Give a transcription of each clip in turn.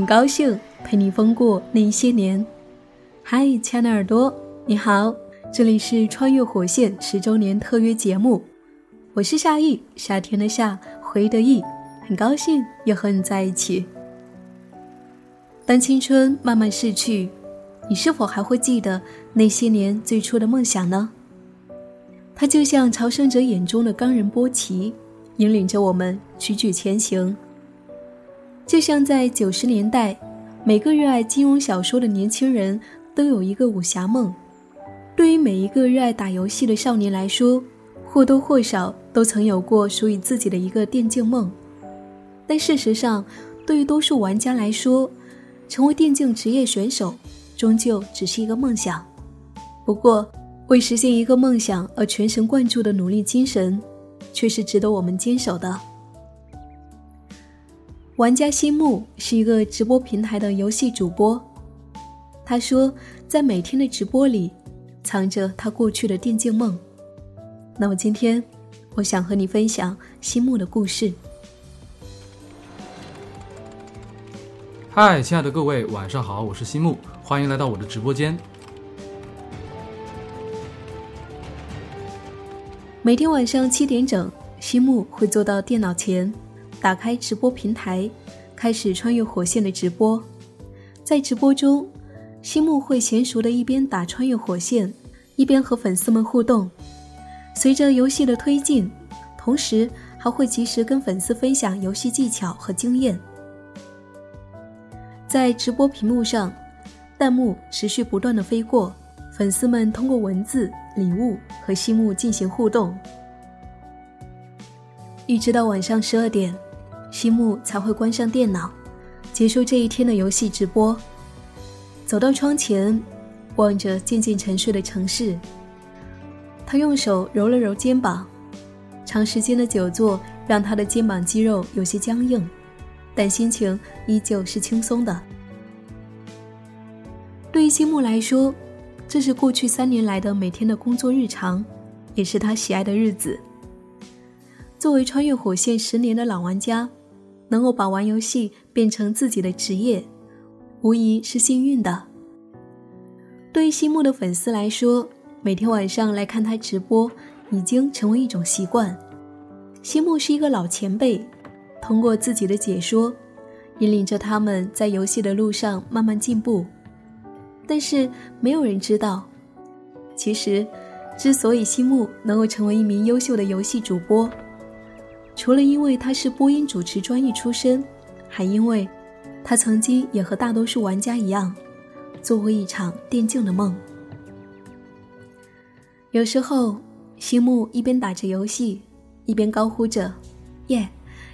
很高兴陪你疯过那些年。嗨，亲爱的耳朵，你好，这里是《穿越火线》十周年特约节目，我是夏意，夏天的夏，回忆的意，很高兴又和你在一起。当青春慢慢逝去，你是否还会记得那些年最初的梦想呢？它就像朝圣者眼中的冈仁波齐，引领着我们踽踽前行。就像在九十年代，每个热爱金庸小说的年轻人都有一个武侠梦。对于每一个热爱打游戏的少年来说，或多或少都曾有过属于自己的一个电竞梦。但事实上，对于多数玩家来说，成为电竞职业选手终究只是一个梦想。不过，为实现一个梦想而全神贯注的努力精神，却是值得我们坚守的。玩家心木是一个直播平台的游戏主播，他说，在每天的直播里，藏着他过去的电竞梦。那么今天，我想和你分享心木的故事。嗨，亲爱的各位，晚上好，我是心木，欢迎来到我的直播间。每天晚上七点整，心木会坐到电脑前。打开直播平台，开始穿越火线的直播。在直播中，心木会娴熟的一边打穿越火线，一边和粉丝们互动。随着游戏的推进，同时还会及时跟粉丝分享游戏技巧和经验。在直播屏幕上，弹幕持续不断的飞过，粉丝们通过文字、礼物和心木进行互动，一直到晚上十二点。心木才会关上电脑，结束这一天的游戏直播。走到窗前，望着渐渐沉睡的城市，他用手揉了揉肩膀。长时间的久坐让他的肩膀肌肉有些僵硬，但心情依旧是轻松的。对于心木来说，这是过去三年来的每天的工作日常，也是他喜爱的日子。作为穿越火线十年的老玩家。能够把玩游戏变成自己的职业，无疑是幸运的。对于西木的粉丝来说，每天晚上来看他直播已经成为一种习惯。西木是一个老前辈，通过自己的解说，引领着他们在游戏的路上慢慢进步。但是没有人知道，其实，之所以西木能够成为一名优秀的游戏主播。除了因为他是播音主持专业出身，还因为，他曾经也和大多数玩家一样，做过一场电竞的梦。有时候，星木一边打着游戏，一边高呼着：“耶，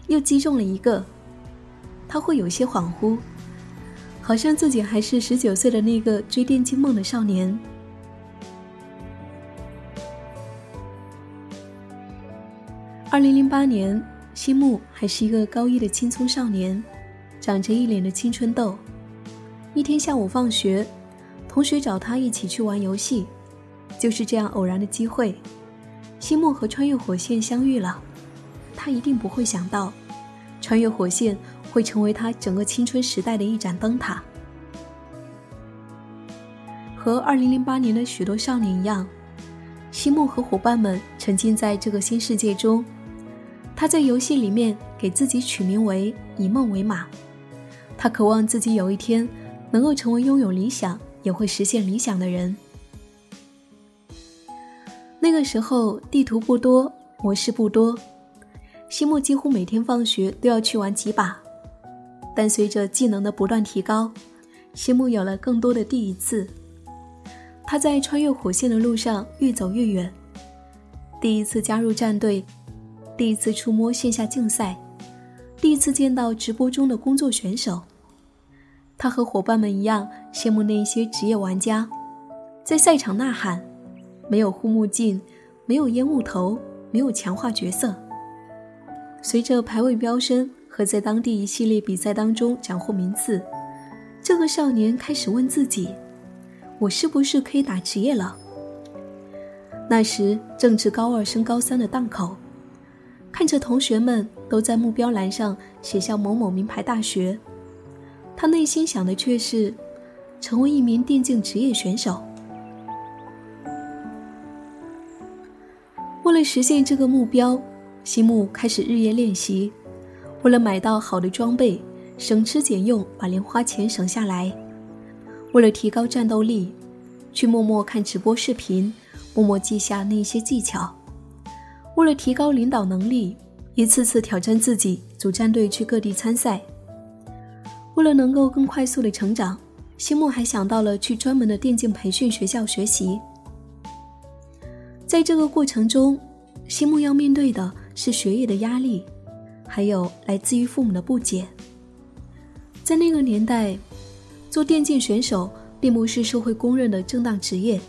又击中了一个！”他会有些恍惚，好像自己还是十九岁的那个追电竞梦的少年。二零零八年，西木还是一个高一的青葱少年，长着一脸的青春痘。一天下午放学，同学找他一起去玩游戏，就是这样偶然的机会，西木和穿越火线相遇了。他一定不会想到，穿越火线会成为他整个青春时代的一盏灯塔。和二零零八年的许多少年一样，西木和伙伴们沉浸在这个新世界中。他在游戏里面给自己取名为“以梦为马”，他渴望自己有一天能够成为拥有理想也会实现理想的人。那个时候地图不多，模式不多，西木几乎每天放学都要去玩几把。但随着技能的不断提高，西木有了更多的第一次。他在穿越火线的路上越走越远，第一次加入战队。第一次触摸线下竞赛，第一次见到直播中的工作选手，他和伙伴们一样羡慕那些职业玩家，在赛场呐喊，没有护目镜，没有烟雾头，没有强化角色。随着排位飙升和在当地一系列比赛当中斩获名次，这个少年开始问自己：我是不是可以打职业了？那时正值高二升高三的档口。看着同学们都在目标栏上写下某某名牌大学，他内心想的却是成为一名电竞职业选手。为了实现这个目标，西木开始日夜练习。为了买到好的装备，省吃俭用把零花钱省下来。为了提高战斗力，去默默看直播视频，默默记下那些技巧。为了提高领导能力，一次次挑战自己，组战队去各地参赛。为了能够更快速的成长，西木还想到了去专门的电竞培训学校学习。在这个过程中，西木要面对的是学业的压力。还有来自于父母的不解。在那个年代，做电竞选手并不是社会公认的正当职业。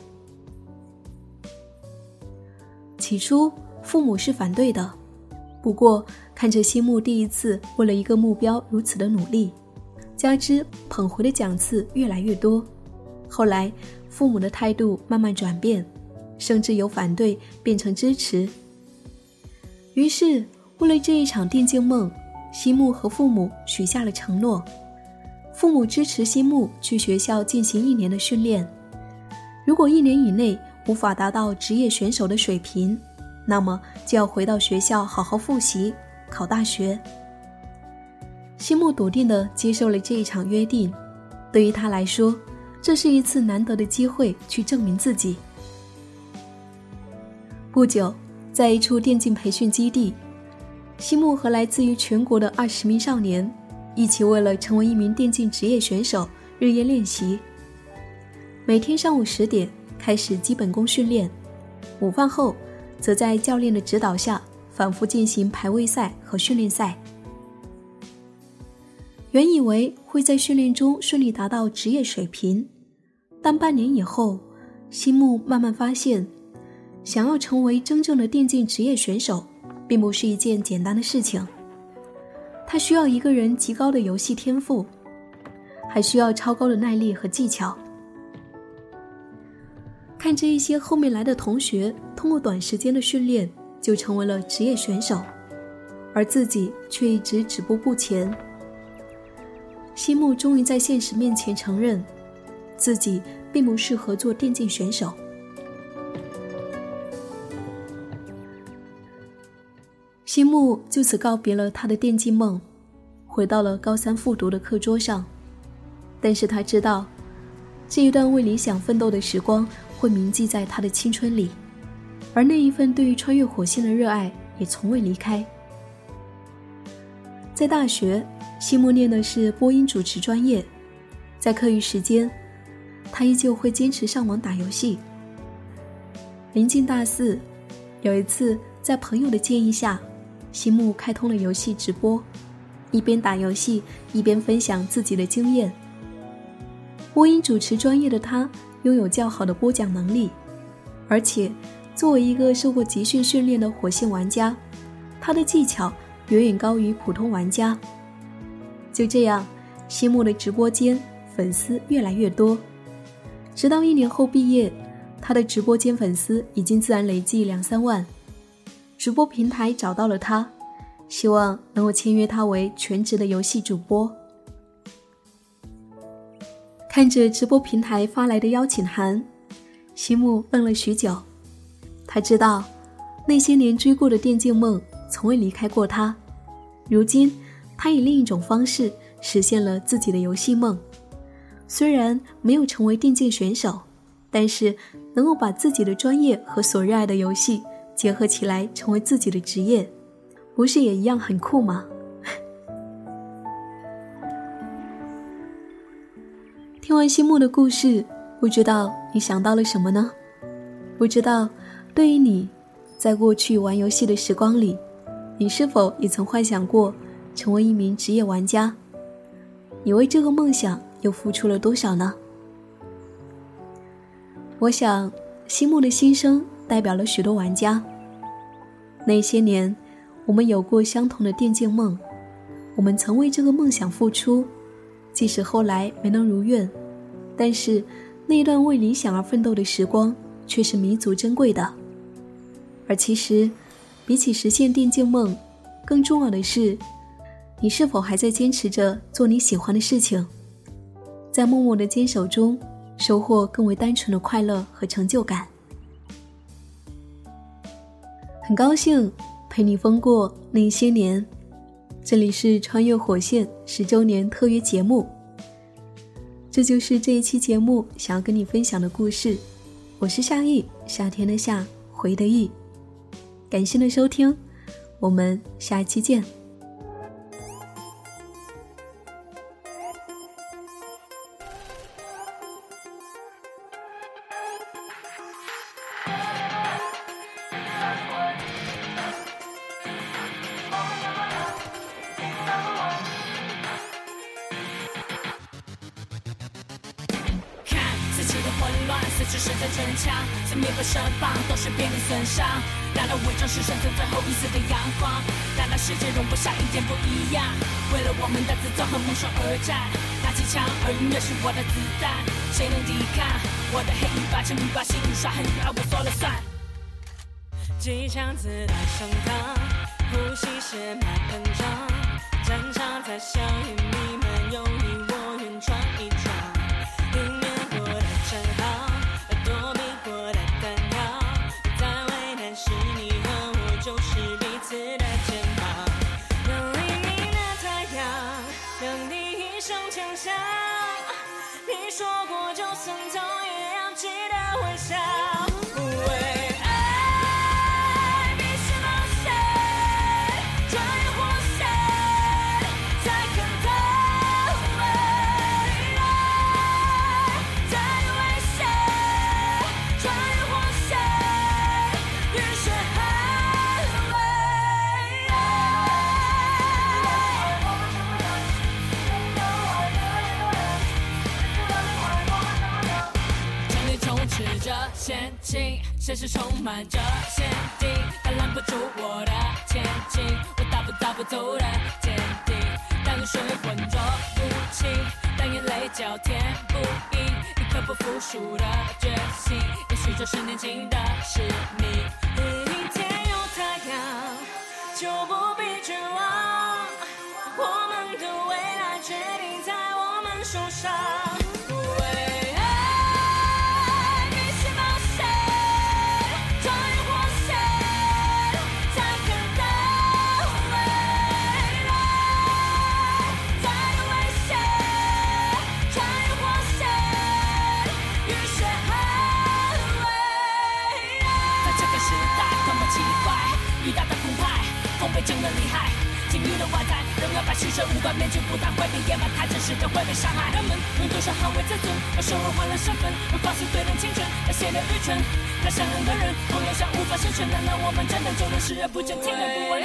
起初，父母是反对的。不过，看着西木第一次为了一个目标如此的努力，加之捧回的奖次越来越多，后来父母的态度慢慢转变，甚至由反对变成支持。于是。为了这一场电竞梦，西木和父母许下了承诺。父母支持西木去学校进行一年的训练。如果一年以内无法达到职业选手的水平，那么就要回到学校好好复习，考大学。西木笃定地接受了这一场约定。对于他来说，这是一次难得的机会去证明自己。不久，在一处电竞培训基地。西木和来自于全国的二十名少年，一起为了成为一名电竞职业选手日夜练习。每天上午十点开始基本功训练，午饭后，则在教练的指导下反复进行排位赛和训练赛。原以为会在训练中顺利达到职业水平，但半年以后，西木慢慢发现，想要成为真正的电竞职业选手。并不是一件简单的事情。他需要一个人极高的游戏天赋，还需要超高的耐力和技巧。看着一些后面来的同学通过短时间的训练就成为了职业选手，而自己却一直止步不前。西木终于在现实面前承认，自己并不适合做电竞选手。西木就此告别了他的电竞梦，回到了高三复读的课桌上。但是他知道，这一段为理想奋斗的时光会铭记在他的青春里，而那一份对于穿越火线的热爱也从未离开。在大学，西木念的是播音主持专业，在课余时间，他依旧会坚持上网打游戏。临近大四，有一次在朋友的建议下。西木开通了游戏直播，一边打游戏一边分享自己的经验。播音主持专业的他拥有较好的播讲能力，而且作为一个受过集训训练的火线玩家，他的技巧远远高于普通玩家。就这样，西木的直播间粉丝越来越多，直到一年后毕业，他的直播间粉丝已经自然累计两三万。直播平台找到了他，希望能够签约他为全职的游戏主播。看着直播平台发来的邀请函，西木愣了许久。他知道，那些年追过的电竞梦从未离开过他。如今，他以另一种方式实现了自己的游戏梦。虽然没有成为电竞选手，但是能够把自己的专业和所热爱的游戏。结合起来成为自己的职业，不是也一样很酷吗？完西木的故事，不知道你想到了什么呢？不知道对于你，在过去玩游戏的时光里，你是否也曾幻想过成为一名职业玩家？你为这个梦想又付出了多少呢？我想，西木的心声。代表了许多玩家。那些年，我们有过相同的电竞梦，我们曾为这个梦想付出，即使后来没能如愿，但是那段为理想而奋斗的时光却是弥足珍贵的。而其实，比起实现电竞梦，更重要的是，你是否还在坚持着做你喜欢的事情，在默默的坚守中，收获更为单纯的快乐和成就感。很高兴陪你疯过那些年，这里是穿越火线十周年特约节目。这就是这一期节目想要跟你分享的故事。我是夏意，夏天的夏，回的意。感谢的收听，我们下期见。谁在逞强，四面八方都是别人损伤。难道伪装是生存最后一丝的阳光？难道世界容不下一点不一样？为了我们的自尊和梦想而战，拿起枪，而音乐是我的子弹。谁能抵抗我的黑一把？请你把心杀狠，爱我说了算。机枪子弹上膛，呼吸血脉喷张，战场在硝烟说过就送走。前进，现实充满着限定，它拦不住我的前进。我大步大步走的坚定，当水浑浊不清，当眼泪叫天不应，一颗不服输的决心。也许就是年轻的使命。一天有太阳，就不必绝望。与大的澎湃，风被震得厉害，金鱼的外在，人要把虚设无关，面具不当会被掩埋，太真实的会被伤害。人们用多少捍卫自尊，而生而换了身份，而放弃对人清纯，而泄露愚蠢，那善良的人同样像无法生存。难道我们真的就能视而不见，听而不闻